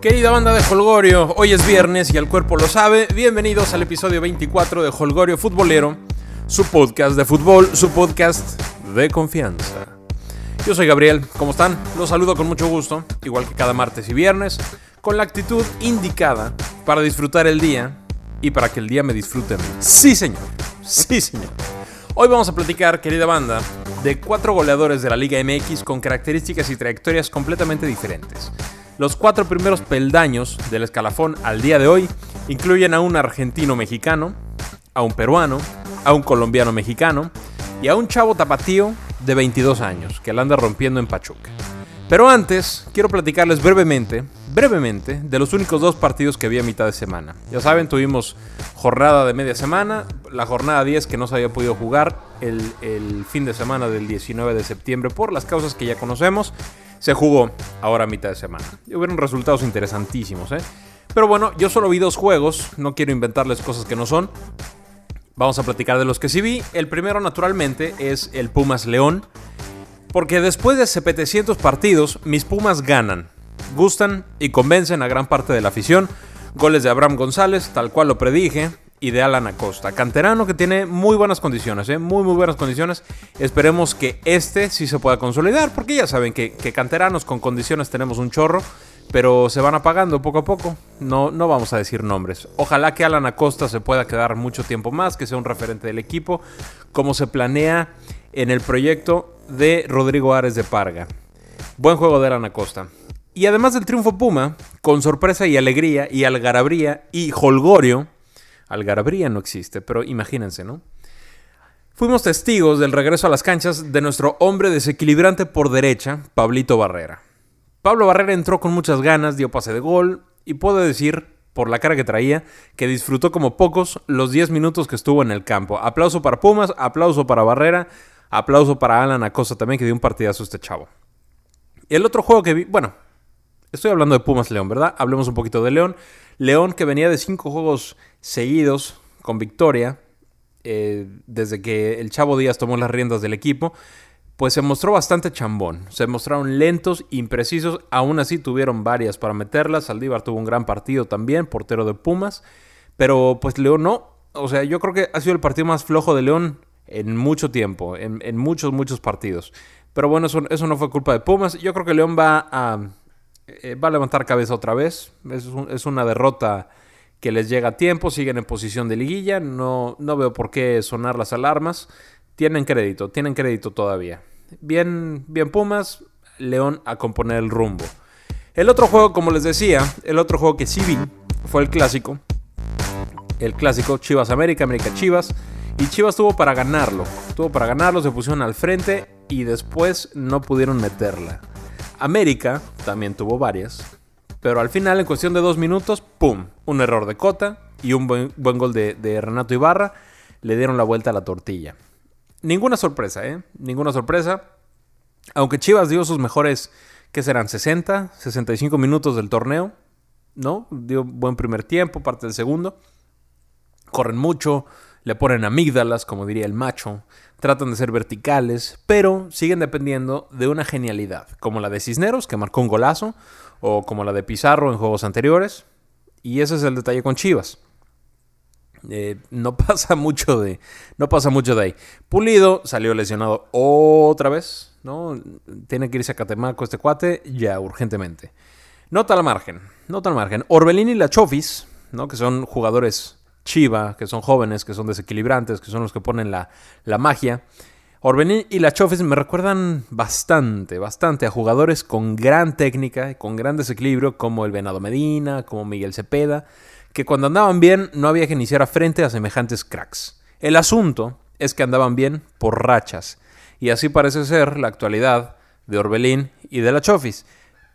Querida banda de Holgorio, hoy es viernes y el cuerpo lo sabe. Bienvenidos al episodio 24 de Holgorio Futbolero, su podcast de fútbol, su podcast de confianza. Yo soy Gabriel, ¿cómo están? Los saludo con mucho gusto, igual que cada martes y viernes, con la actitud indicada para disfrutar el día y para que el día me disfrute a mí. Sí, señor. Sí, señor. Hoy vamos a platicar, querida banda, de cuatro goleadores de la Liga MX con características y trayectorias completamente diferentes. Los cuatro primeros peldaños del escalafón al día de hoy incluyen a un argentino mexicano, a un peruano, a un colombiano mexicano y a un chavo tapatío de 22 años que la anda rompiendo en Pachuca. Pero antes, quiero platicarles brevemente, brevemente, de los únicos dos partidos que vi a mitad de semana. Ya saben, tuvimos jornada de media semana, la jornada 10 que no se había podido jugar el, el fin de semana del 19 de septiembre por las causas que ya conocemos se jugó ahora a mitad de semana. Y hubieron resultados interesantísimos, ¿eh? Pero bueno, yo solo vi dos juegos, no quiero inventarles cosas que no son. Vamos a platicar de los que sí vi. El primero, naturalmente, es el Pumas León. Porque después de 700 partidos, mis Pumas ganan, gustan y convencen a gran parte de la afición. Goles de Abraham González, tal cual lo predije y de Alan Acosta. Canterano que tiene muy buenas condiciones, ¿eh? muy muy buenas condiciones. Esperemos que este sí se pueda consolidar, porque ya saben que, canteranos con condiciones tenemos un chorro, pero se van apagando poco a poco. No, no vamos a decir nombres. Ojalá que Alan Acosta se pueda quedar mucho tiempo más, que sea un referente del equipo, como se planea en el proyecto de Rodrigo Ares de Parga. Buen juego de Alan Acosta. Y además del triunfo Puma, con sorpresa y alegría y algarabría y holgorio, Algarabría no existe, pero imagínense, ¿no? Fuimos testigos del regreso a las canchas de nuestro hombre desequilibrante por derecha, Pablito Barrera. Pablo Barrera entró con muchas ganas, dio pase de gol y puedo decir, por la cara que traía, que disfrutó como pocos los 10 minutos que estuvo en el campo. Aplauso para Pumas, aplauso para Barrera, aplauso para Alan Acosta también, que dio un partidazo este chavo. Y el otro juego que vi, bueno, estoy hablando de Pumas León, ¿verdad? Hablemos un poquito de León. León que venía de cinco juegos seguidos con victoria, eh, desde que el Chavo Díaz tomó las riendas del equipo, pues se mostró bastante chambón. Se mostraron lentos, imprecisos, aún así tuvieron varias para meterlas. Saldívar tuvo un gran partido también, portero de Pumas, pero pues León no. O sea, yo creo que ha sido el partido más flojo de León en mucho tiempo, en, muchos, muchos partidos. Pero bueno, eso, eso, no fue culpa de Pumas. Yo creo que León va a, eh, va a levantar cabeza otra vez. Es, una derrota que les llega a tiempo, siguen en posición de liguilla, no, no veo por qué sonar las alarmas. Tienen crédito, tienen crédito todavía. Bien, bien Pumas, León a componer el rumbo. El otro juego, como les decía, el otro juego que sí vi fue el clásico. El clásico Chivas América, América Chivas. Y Chivas tuvo para ganarlo. Tuvo para ganarlo, se pusieron al frente y después no pudieron meterla. América también tuvo varias, pero al final, en cuestión de dos minutos, ¡pum! Un error de Cota y un buen, gol de, Renato Ibarra le dieron la vuelta a la tortilla. Ninguna sorpresa, ¿eh? Ninguna sorpresa. Aunque Chivas dio sus mejores, ¿qué serán? 60, 65 minutos del torneo, ¿no? Dio buen primer tiempo, parte del segundo. Corren mucho, le ponen amígdalas, como diría el macho, tratan de ser verticales, pero siguen dependiendo de una genialidad, como la de Cisneros, que marcó un golazo, o como la de Pizarro en juegos anteriores. Y ese es el detalle con Chivas. Eh, no pasa mucho de. No pasa mucho de ahí. Pulido salió lesionado otra vez. ¿no? Tiene que irse a Catemaco este cuate ya urgentemente. Nota al margen. Nota al margen. Orbelín y la Chofis, ¿no? que son jugadores Chiva, que son jóvenes, que son desequilibrantes, que son los que ponen la, magia. Orbelín y la Chofis me recuerdan bastante, bastante a jugadores con gran técnica, y con gran desequilibrio, como el Venado Medina, como Miguel Cepeda, que cuando andaban bien no había que iniciar frente a semejantes cracks. El asunto es que andaban bien por rachas, y así parece ser la actualidad de Orbelín y de la Chofis.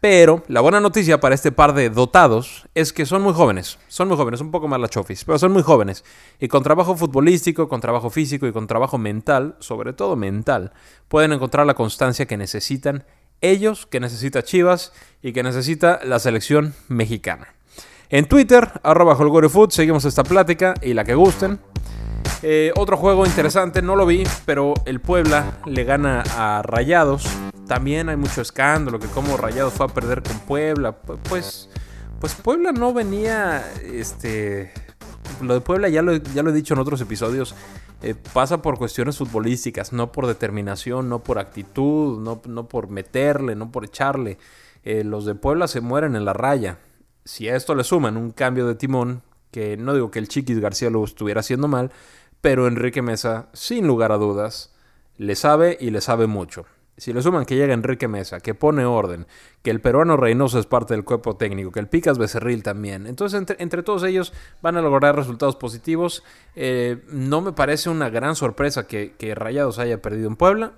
Pero la buena noticia para este par de dotados es que son muy jóvenes. Son muy jóvenes, un poco más la chofis, pero son muy jóvenes. Y con trabajo futbolístico, con trabajo físico y con trabajo mental, sobre todo mental, pueden encontrar la constancia que necesitan ellos, que necesita Chivas y que necesita la selección mexicana. En Twitter, arroba Food, seguimos esta plática y la que gusten. Eh, otro juego interesante, no lo vi, pero el Puebla le gana a Rayados también hay mucho escándalo, que como Rayados fue a perder con Puebla. Pues, pues Puebla no venía, este, lo de Puebla ya lo, ya lo he dicho en otros episodios, eh, pasa por cuestiones futbolísticas, no por determinación, no por actitud, no, no por meterle, no por echarle. Eh, los de Puebla se mueren en la raya. Si a esto le suman un cambio de timón, que no digo que el Chiquis García lo estuviera haciendo mal, pero Enrique Mesa, sin lugar a dudas, le sabe y le sabe mucho. Si le suman que llega Enrique Mesa, que pone orden, que el peruano Reynoso es parte del cuerpo técnico, que el Picas Becerril también. Entonces, entre, todos ellos van a lograr resultados positivos. Eh, no me parece una gran sorpresa que, Rayados haya perdido en Puebla.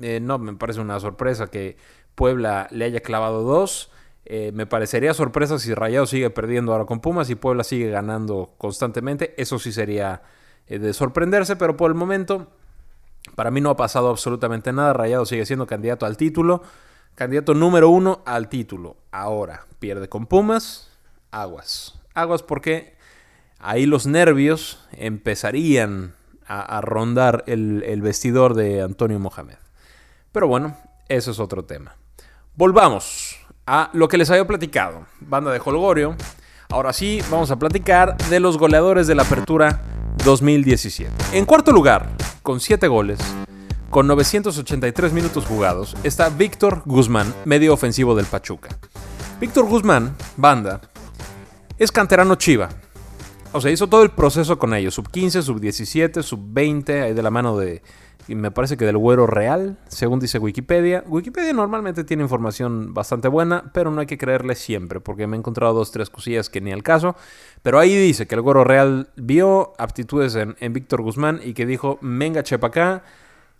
Eh, no me parece una sorpresa que Puebla le haya clavado dos. Eh, me parecería sorpresa si Rayados sigue perdiendo ahora con Pumas y Puebla sigue ganando constantemente. Eso sí sería de sorprenderse, pero por el momento para mí no ha pasado absolutamente nada. Rayado sigue siendo candidato al título. Candidato número uno al título. Ahora, pierde con Pumas. Aguas. Aguas porque ahí los nervios empezarían a, rondar el, el vestidor de Antonio Mohamed. Pero bueno, eso es otro tema. Volvamos a lo que les había platicado. Banda de Holgorio. Ahora sí, vamos a platicar de los goleadores de la apertura 2017. En cuarto lugar, con 7 goles, con 983 minutos jugados, está Víctor Guzmán, medio ofensivo del Pachuca. Víctor Guzmán, banda, es canterano Chiva. O sea, hizo todo el proceso con ellos, sub 15, sub 17, sub 20, ahí de la mano de, me parece que del Güero Real, según dice Wikipedia. Wikipedia normalmente tiene información bastante buena, pero no hay que creerle siempre, porque me he encontrado dos, tres cosillas que ni al caso. Pero ahí dice que el Güero Real vio aptitudes en, Víctor Guzmán y que dijo, venga, chepa acá.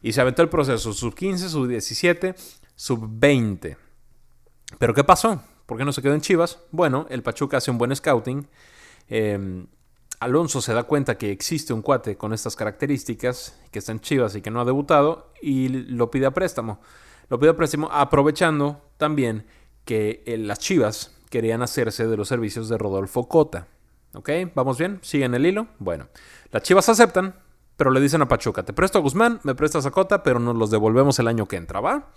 Y se aventó el proceso, sub 15, sub 17, sub 20. Pero ¿qué pasó? ¿Por qué no se quedó en Chivas? Bueno, el Pachuca hace un buen scouting. Eh, Alonso se da cuenta que existe un cuate con estas características, que está en Chivas y que no ha debutado, y lo pide a préstamo. Lo pide a préstamo aprovechando también que eh, las Chivas querían hacerse de los servicios de Rodolfo Cota. ¿Ok? ¿Vamos bien? ¿Siguen el hilo? Bueno, las Chivas aceptan, pero le dicen a Pachuca, te presto a Guzmán, me prestas a Cota, pero nos los devolvemos el año que entra, ¿va?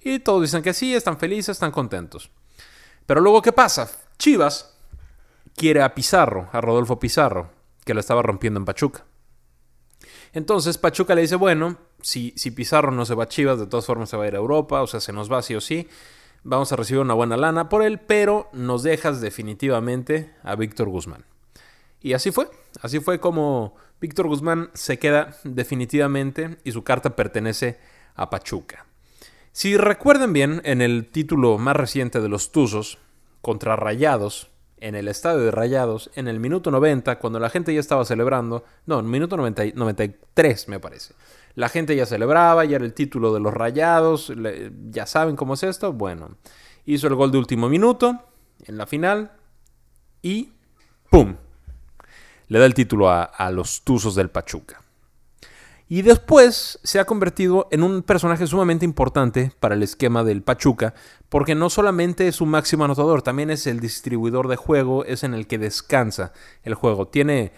Y todos dicen que sí, están felices, están contentos. Pero luego, ¿qué pasa? Chivas quiere a Pizarro, a Rodolfo Pizarro, que lo estaba rompiendo en Pachuca. Entonces Pachuca le dice, bueno, si, si Pizarro no se va a Chivas, de todas formas se va a ir a Europa, o sea, se nos va sí o sí, vamos a recibir una buena lana por él, pero nos dejas definitivamente a Víctor Guzmán. Y así fue, así fue como Víctor Guzmán se queda definitivamente y su carta pertenece a Pachuca. Si recuerden bien, en el título más reciente de los Tuzos, contra Rayados, en el estadio de Rayados en el minuto 90, cuando la gente ya estaba celebrando, no, en el minuto 93 me parece. La gente ya celebraba, ya era el título de los Rayados, ya saben cómo es esto. Bueno, hizo el gol de último minuto en la final y ¡pum! Le da el título a, a los Tuzos del Pachuca. Y después se ha convertido en un personaje sumamente importante para el esquema del Pachuca, porque no solamente es un máximo anotador, también es el distribuidor de juego, es en el que descansa el juego. Tiene,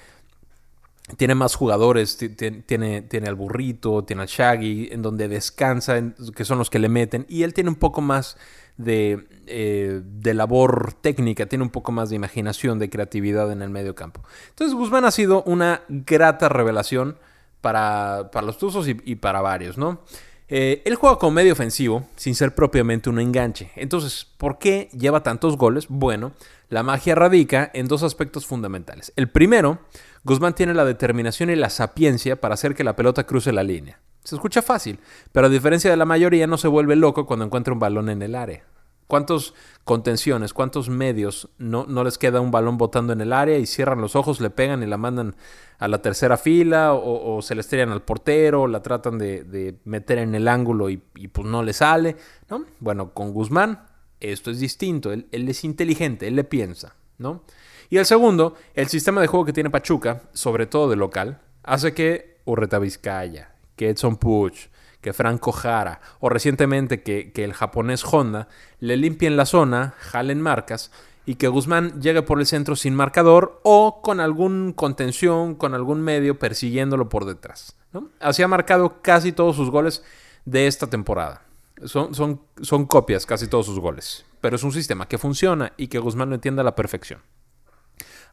tiene más jugadores, tiene, tiene al burrito, tiene al Shaggy, en donde descansa, que son los que le meten, y él tiene un poco más de, eh, de, labor técnica, tiene un poco más de imaginación, de creatividad en el medio campo. Entonces Guzmán ha sido una grata revelación para, los Tuzos y, para varios, ¿no? Eh, él juega como medio ofensivo, sin ser propiamente un enganche. Entonces, ¿por qué lleva tantos goles? Bueno, la magia radica en dos aspectos fundamentales. El primero, Guzmán tiene la determinación y la sapiencia para hacer que la pelota cruce la línea. Se escucha fácil, pero a diferencia de la mayoría no se vuelve loco cuando encuentra un balón en el área. ¿Cuántos contenciones, cuántos medios no, no, les queda un balón botando en el área y cierran los ojos, le pegan y la mandan a la tercera fila o, se le estrellan al portero, la tratan de, meter en el ángulo y, pues no le sale? ¿no? Bueno, con Guzmán esto es distinto, él, es inteligente, él le piensa. ¿no? Y el segundo, el sistema de juego que tiene Pachuca, sobre todo de local, hace que Urreta Vizcaya, que Edson Puch, que Franco Jara o recientemente que, el japonés Honda le limpien la zona, jalen marcas y que Guzmán llegue por el centro sin marcador o con algún contención, con algún medio persiguiéndolo por detrás. Así ha marcado casi todos sus goles de esta temporada. Son, son, son copias casi todos sus goles. pero es un sistema que funciona y que Guzmán lo entiende a la perfección.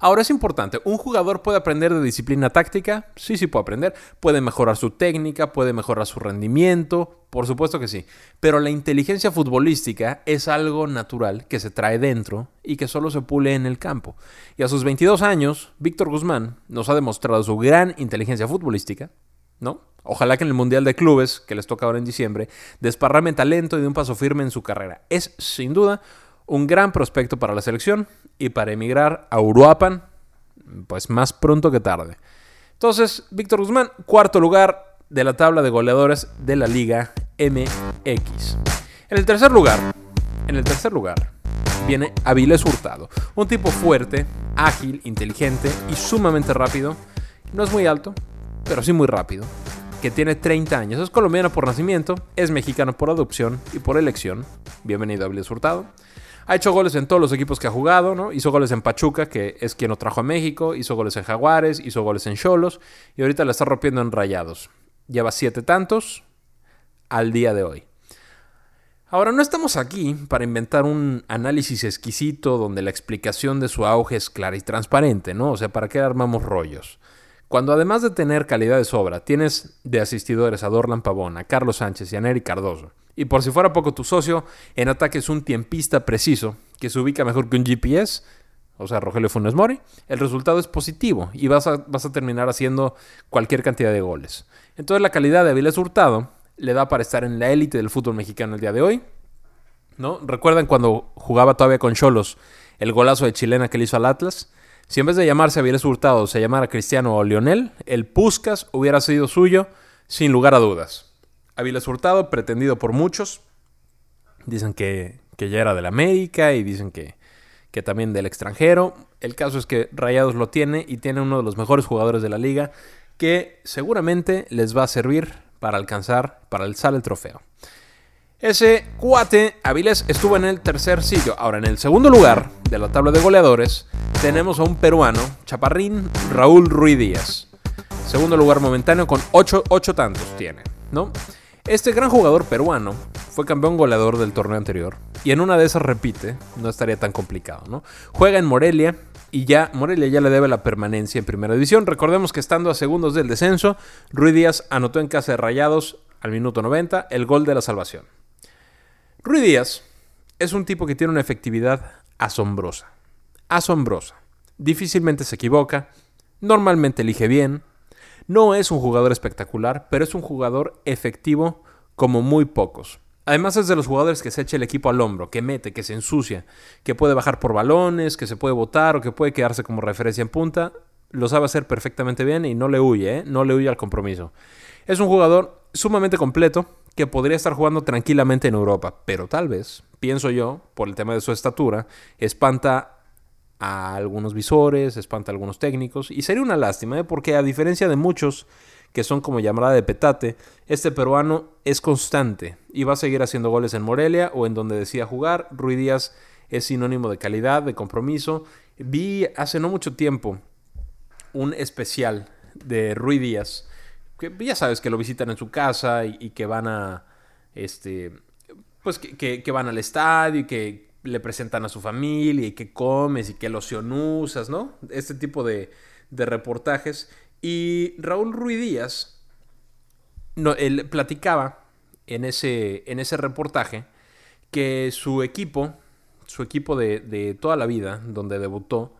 Ahora es importante, ¿un jugador puede aprender de disciplina táctica? Sí, sí puede aprender. Puede mejorar su técnica, puede mejorar su rendimiento, por supuesto que sí. Pero la inteligencia futbolística es algo natural que se trae dentro y que solo se pule en el campo. Y a sus 22 años, Víctor Guzmán nos ha demostrado su gran inteligencia futbolística, ¿no? Ojalá que en el Mundial de Clubes, que les toca ahora en diciembre, desparrame talento y de un paso firme en su carrera. Es, sin duda, un gran prospecto para la selección y para emigrar a Uruapan, pues más pronto que tarde. Entonces, Víctor Guzmán, cuarto lugar de la tabla de goleadores de la Liga MX. En el tercer lugar, en el tercer lugar viene Avilés Hurtado, un tipo fuerte, ágil, inteligente y sumamente rápido. No es muy alto, pero sí muy rápido, que tiene 30 años. Es colombiano por nacimiento, es mexicano por adopción y por elección. Bienvenido Avilés Hurtado. Ha hecho goles en todos los equipos que ha jugado, ¿no? Hizo goles en Pachuca, que es quien lo trajo a México, hizo goles en Jaguares, hizo goles en Cholos y ahorita la está rompiendo en Rayados. Lleva siete tantos al día de hoy. Ahora, no estamos aquí para inventar un análisis exquisito donde la explicación de su auge es clara y transparente, ¿no? O sea, ¿para qué armamos rollos? Cuando además de tener calidad de sobra, tienes de asistidores a Dorlan Pavón, a Carlos Sánchez y a Nery Cardoso, y por si fuera poco tu socio, en ataque es un tiempista preciso que se ubica mejor que un GPS, o sea, Rogelio Funes Mori, el resultado es positivo y vas a, terminar haciendo cualquier cantidad de goles. Entonces la calidad de Avilés Hurtado le da para estar en la élite del fútbol mexicano el día de hoy. ¿no? ¿Recuerdan cuando jugaba todavía con Cholos el golazo de chilena que le hizo al Atlas? Si en vez de llamarse Avilés Hurtado se llamara Cristiano o Lionel, el Puscas hubiera sido suyo sin lugar a dudas. Avilés Hurtado, pretendido por muchos. Dicen que, ya era del América y dicen que, que también del extranjero. El caso es que Rayados lo tiene y tiene uno de los mejores jugadores de la liga que seguramente les va a servir para alcanzar, para alzar el trofeo. Ese cuate, Avilés, estuvo en el tercer sitio. Ahora, en el segundo lugar de la tabla de goleadores, tenemos a un peruano, Chaparrín Raúl Ruiz Díaz. Segundo lugar momentáneo con 8 tantos tiene, ¿no? Este gran jugador peruano fue campeón goleador del torneo anterior y en una de esas repite, no estaría tan complicado, ¿no? Juega en Morelia y ya Morelia ya le debe la permanencia en primera división. Recordemos que estando a segundos del descenso, Ruiz Díaz anotó en casa de Rayados al minuto 90 el gol de la salvación. Ruiz Díaz es un tipo que tiene una efectividad asombrosa. Asombrosa. Difícilmente se equivoca, normalmente elige bien, no es un jugador espectacular, pero es un jugador efectivo como muy pocos. Además es de los jugadores que se echa el equipo al hombro, que mete, que se ensucia, que puede bajar por balones, que se puede botar o que puede quedarse como referencia en punta. Lo sabe hacer perfectamente bien y no le huye, ¿eh? no le huye al compromiso. Es un jugador sumamente completo que podría estar jugando tranquilamente en Europa, pero tal vez, pienso yo, por el tema de su estatura, espanta a algunos visores, espanta a algunos técnicos. Y sería una lástima, ¿eh? porque a diferencia de muchos que son como llamada de petate, este peruano es constante y va a seguir haciendo goles en Morelia o en donde decida jugar. Rui Díaz es sinónimo de calidad, de compromiso. Vi hace no mucho tiempo un especial de Rui Díaz, que ya sabes que lo visitan en su casa y, que van a, este, pues que, que van al estadio y que le presentan a su familia y qué comes y qué loción usas, ¿no? Este tipo de, reportajes. Y Raúl Ruiz Díaz, no, él platicaba en ese, reportaje que su equipo, su equipo de, toda la vida, donde debutó,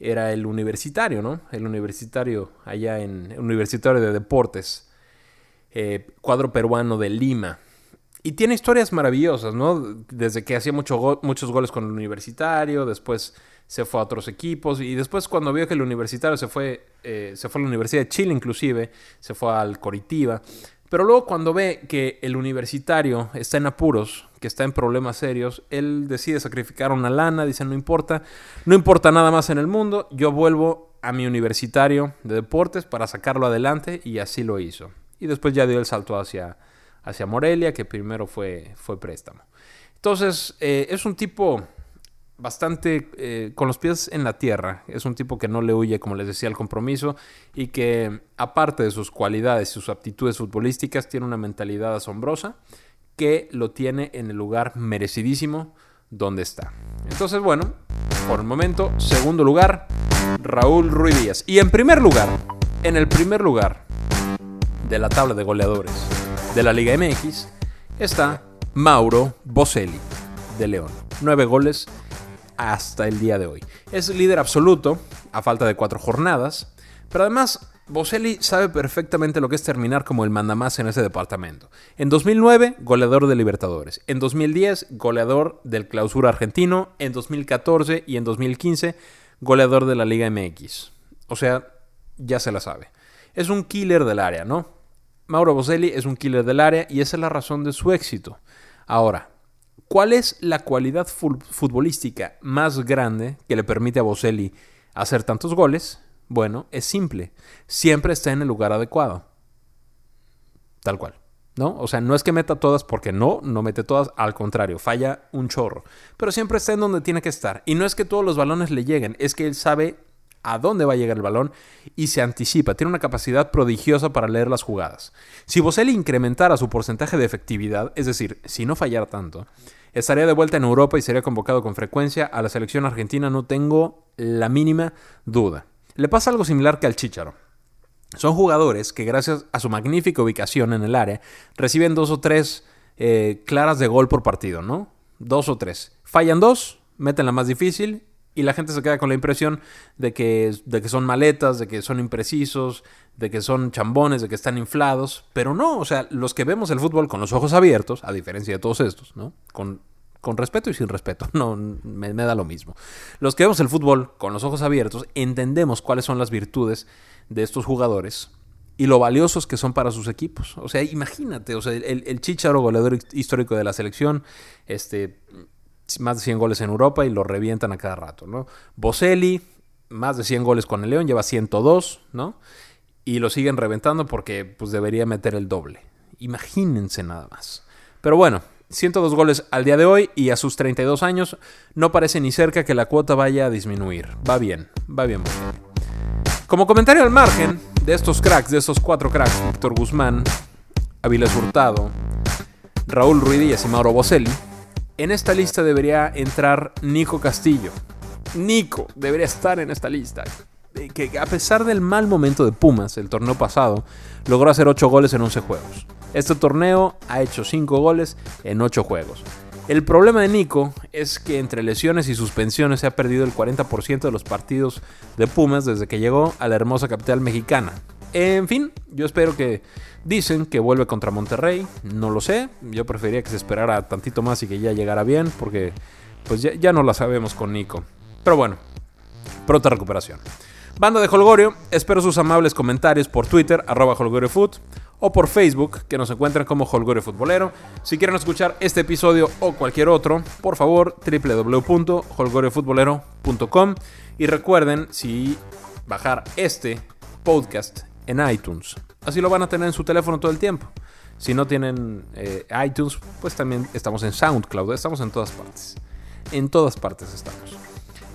era el universitario, ¿no? El universitario allá en Universitario de Deportes, eh, cuadro peruano de Lima. Y tiene historias maravillosas, ¿no? Desde que hacía mucho muchos goles con el universitario, después se fue a otros equipos y después cuando vio que el universitario se fue, eh, se fue a la Universidad de Chile inclusive, se fue al Coritiba. Pero luego cuando ve que el universitario está en apuros, que está en problemas serios, él decide sacrificar una lana, dice no importa, no importa nada más en el mundo, yo vuelvo a mi universitario de deportes para sacarlo adelante y así lo hizo. Y después ya dio el salto hacia hacia Morelia, que primero fue, fue préstamo. Entonces, eh, es un tipo bastante eh, con los pies en la tierra. Es un tipo que no le huye, como les decía, al compromiso y que, aparte de sus cualidades y sus aptitudes futbolísticas, tiene una mentalidad asombrosa que lo tiene en el lugar merecidísimo dónde está. Entonces, bueno, por el momento, segundo lugar, Raúl Ruiz Díaz. Y en primer lugar, en el primer lugar de la tabla de goleadores de la Liga MX, está Mauro Boselli de León. Nueve goles hasta el día de hoy. Es líder absoluto, a falta de cuatro jornadas, pero además Boselli sabe perfectamente lo que es terminar como el mandamás en ese departamento. En 2009, goleador de Libertadores. En 2010, goleador del Clausura Argentino. En 2014 y en 2015, goleador de la Liga MX. O sea, ya se la sabe. Es un killer del área, ¿no? Mauro Boselli es un killer del área y esa es la razón de su éxito. Ahora, ¿cuál es la cualidad futbolística más grande que le permite a Boselli hacer tantos goles? Bueno, es simple. Siempre está en el lugar adecuado. Tal cual. ¿No? O sea, no es que meta todas porque no, no mete todas, al contrario, falla un chorro. Pero siempre está en donde tiene que estar. Y no es que todos los balones le lleguen, es que él sabe a dónde va a llegar el balón y se anticipa. Tiene una capacidad prodigiosa para leer las jugadas. Si Boselli incrementara su porcentaje de efectividad, es decir, si no fallara tanto, estaría de vuelta en Europa y sería convocado con frecuencia a la selección argentina, no tengo la mínima duda. Le pasa algo similar que al Chicharo. Son jugadores que gracias a su magnífica ubicación en el área reciben dos o tres eh, claras de gol por partido, ¿no? Dos o tres. Fallan dos, meten la más difícil y la gente se queda con la impresión de que, de que son maletas, de que son imprecisos, de que son chambones, de que están inflados, pero no, o sea, los que vemos el fútbol con los ojos abiertos, a diferencia de todos estos, ¿no? Con con respeto y sin respeto, no me, da lo mismo. Los que vemos el fútbol con los ojos abiertos entendemos cuáles son las virtudes de estos jugadores y lo valiosos que son para sus equipos. O sea, imagínate, o sea, el, el Chicharo, goleador histórico de la selección, este, más de 100 goles en Europa y lo revientan a cada rato, ¿no? Boselli, más de 100 goles con el León, lleva 102, ¿no? Y lo siguen reventando porque pues debería meter el doble. Imagínense nada más. Pero bueno, 102 goles al día de hoy y a sus 32 años no parece ni cerca que la cuota vaya a disminuir. Va bien, va bien. Como comentario al margen de estos cracks, de estos cuatro cracks, Víctor Guzmán, Avilés Hurtado, Raúl Ruidías y Mauro Boselli, en esta lista debería entrar Nico Castillo. Nico debería estar en esta lista. Que a pesar del mal momento de Pumas el torneo pasado, logró hacer 8 goles en 11 juegos. Este torneo ha hecho 5 goles en 8 juegos. El problema de Nico es que entre lesiones y suspensiones se ha perdido el 40% de los partidos de Pumas desde que llegó a la hermosa capital mexicana. En fin, yo espero que dicen que vuelve contra Monterrey, no lo sé, yo preferiría que se esperara tantito más y que ya llegara bien porque pues ya, no la sabemos con Nico. Pero bueno, pronta recuperación. Banda de Holgorio, espero sus amables comentarios por Twitter, arroba HolgorioFoot, o por Facebook, que nos encuentran como Holgorio Futbolero. Si quieren escuchar este episodio o cualquier otro, por favor, www.holgoriofutbolero.com. Y recuerden, si bajar este podcast en iTunes, así lo van a tener en su teléfono todo el tiempo. Si no tienen eh, iTunes, pues también estamos en SoundCloud, estamos en todas partes. En todas partes estamos.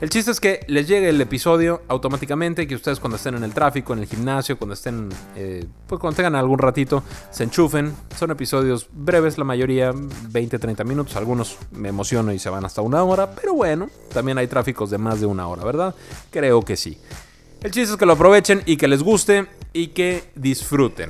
El chiste es que les llegue el episodio automáticamente, que ustedes cuando estén en el tráfico, en el gimnasio, cuando estén, eh, pues cuando tengan algún ratito, se enchufen. Son episodios breves, la mayoría 20-30 minutos, algunos me emociono y se van hasta una hora, pero bueno, también hay tráficos de más de una hora, ¿verdad? Creo que sí. El chiste es que lo aprovechen y que les guste y que disfruten.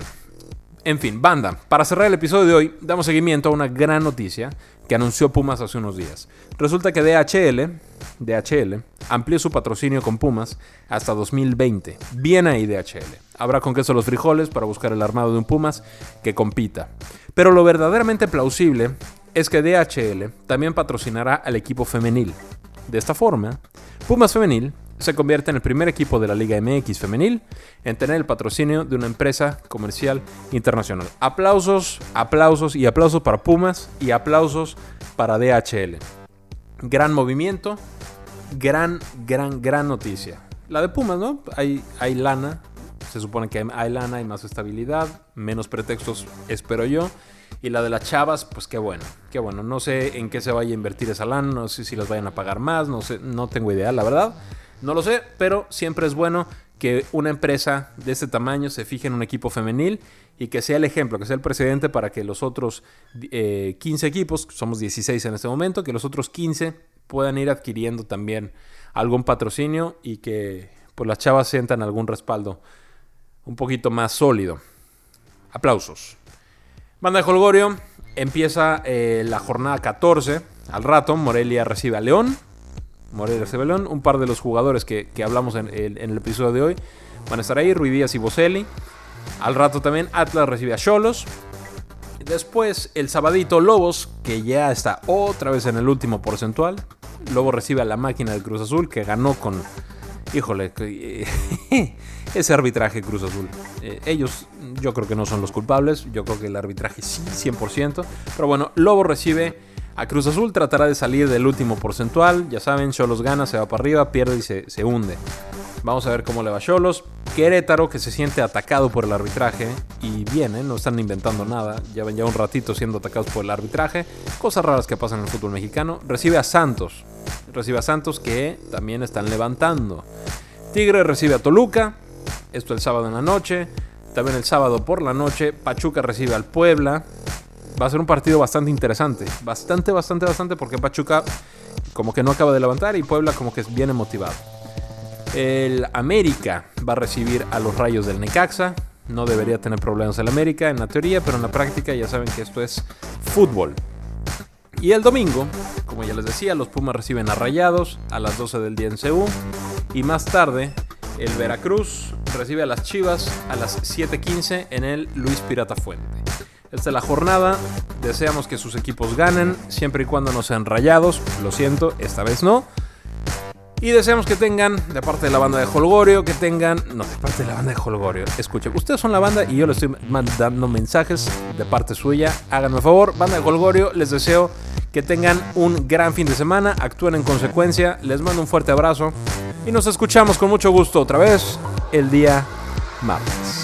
En fin, banda, para cerrar el episodio de hoy, damos seguimiento a una gran noticia que anunció Pumas hace unos días. Resulta que DHL, DHL amplió su patrocinio con Pumas hasta 2020. Bien ahí DHL. Habrá con queso los frijoles para buscar el armado de un Pumas que compita. Pero lo verdaderamente plausible es que DHL también patrocinará al equipo femenil. De esta forma, Pumas Femenil se convierte en el primer equipo de la Liga MX femenil en tener el patrocinio de una empresa comercial internacional. Aplausos, aplausos y aplausos para Pumas y aplausos para DHL. Gran movimiento, gran, gran, gran noticia. La de Pumas, ¿no? Hay, hay lana, se supone que hay lana, hay más estabilidad, menos pretextos, espero yo. Y la de las chavas, pues qué bueno, qué bueno. No sé en qué se vaya a invertir esa lana, no sé si las vayan a pagar más, no sé, no tengo idea, la verdad. No lo sé, pero siempre es bueno que una empresa de este tamaño se fije en un equipo femenil y que sea el ejemplo, que sea el precedente para que los otros 15 eh, equipos, somos 16 en este momento, que los otros 15 puedan ir adquiriendo también algún patrocinio y que pues, las chavas sientan algún respaldo un poquito más sólido. Aplausos. Banda de Holgorio, empieza eh, la jornada 14. Al rato, Morelia recibe a León. Morelia recibe a León. Un par de los jugadores que, hablamos en, el episodio de hoy van a estar ahí: Ruidías y Boselli. Al rato también Atlas recibe a Cholos. Después el sabadito Lobos, que ya está otra vez en el último porcentual. Lobos recibe a la máquina del Cruz Azul, que ganó con híjole, ese arbitraje Cruz Azul. Eh, ellos yo creo que no son los culpables, yo creo que el arbitraje sí, 100%. Pero bueno, Lobo recibe a Cruz Azul, tratará de salir del último porcentual. Ya saben, Cholos gana, se va para arriba, pierde y se, hunde. Vamos a ver cómo le va a Cholos. Querétaro, que se siente atacado por el arbitraje. Y bien, no están inventando nada. Llevan ya un ratito siendo atacados por el arbitraje. Cosas raras que pasan en el fútbol mexicano. Recibe a Santos recibe a Santos que también están levantando. Tigre recibe a Toluca, esto el sábado en la noche. También el sábado por la noche, Pachuca recibe al Puebla. Va a ser un partido bastante interesante. Bastante, bastante, bastante, porque Pachuca como que no acaba de levantar y Puebla como que viene motivado. El América va a recibir a los Rayos del Necaxa. No debería tener problemas el América en la teoría, pero en la práctica ya saben que esto es fútbol. Y el domingo, como ya les decía, los Pumas reciben a Rayados a las 12 del día en Ceú. Y más tarde, el Veracruz recibe a las Chivas a las 7:15 en el Luis Pirata Fuente. Esta es la jornada. Deseamos que sus equipos ganen, siempre y cuando no sean rayados. Lo siento, esta vez no. Y deseamos que tengan, de parte de la banda de Holgorio, que tengan. No, de parte de la banda de Holgorio. Escuchen, ustedes son la banda y yo les estoy mandando mensajes de parte suya. Háganme favor, banda de Holgorio, les deseo que tengan un gran fin de semana, actúen en consecuencia. Les mando un fuerte abrazo y nos escuchamos con mucho gusto otra vez el día martes.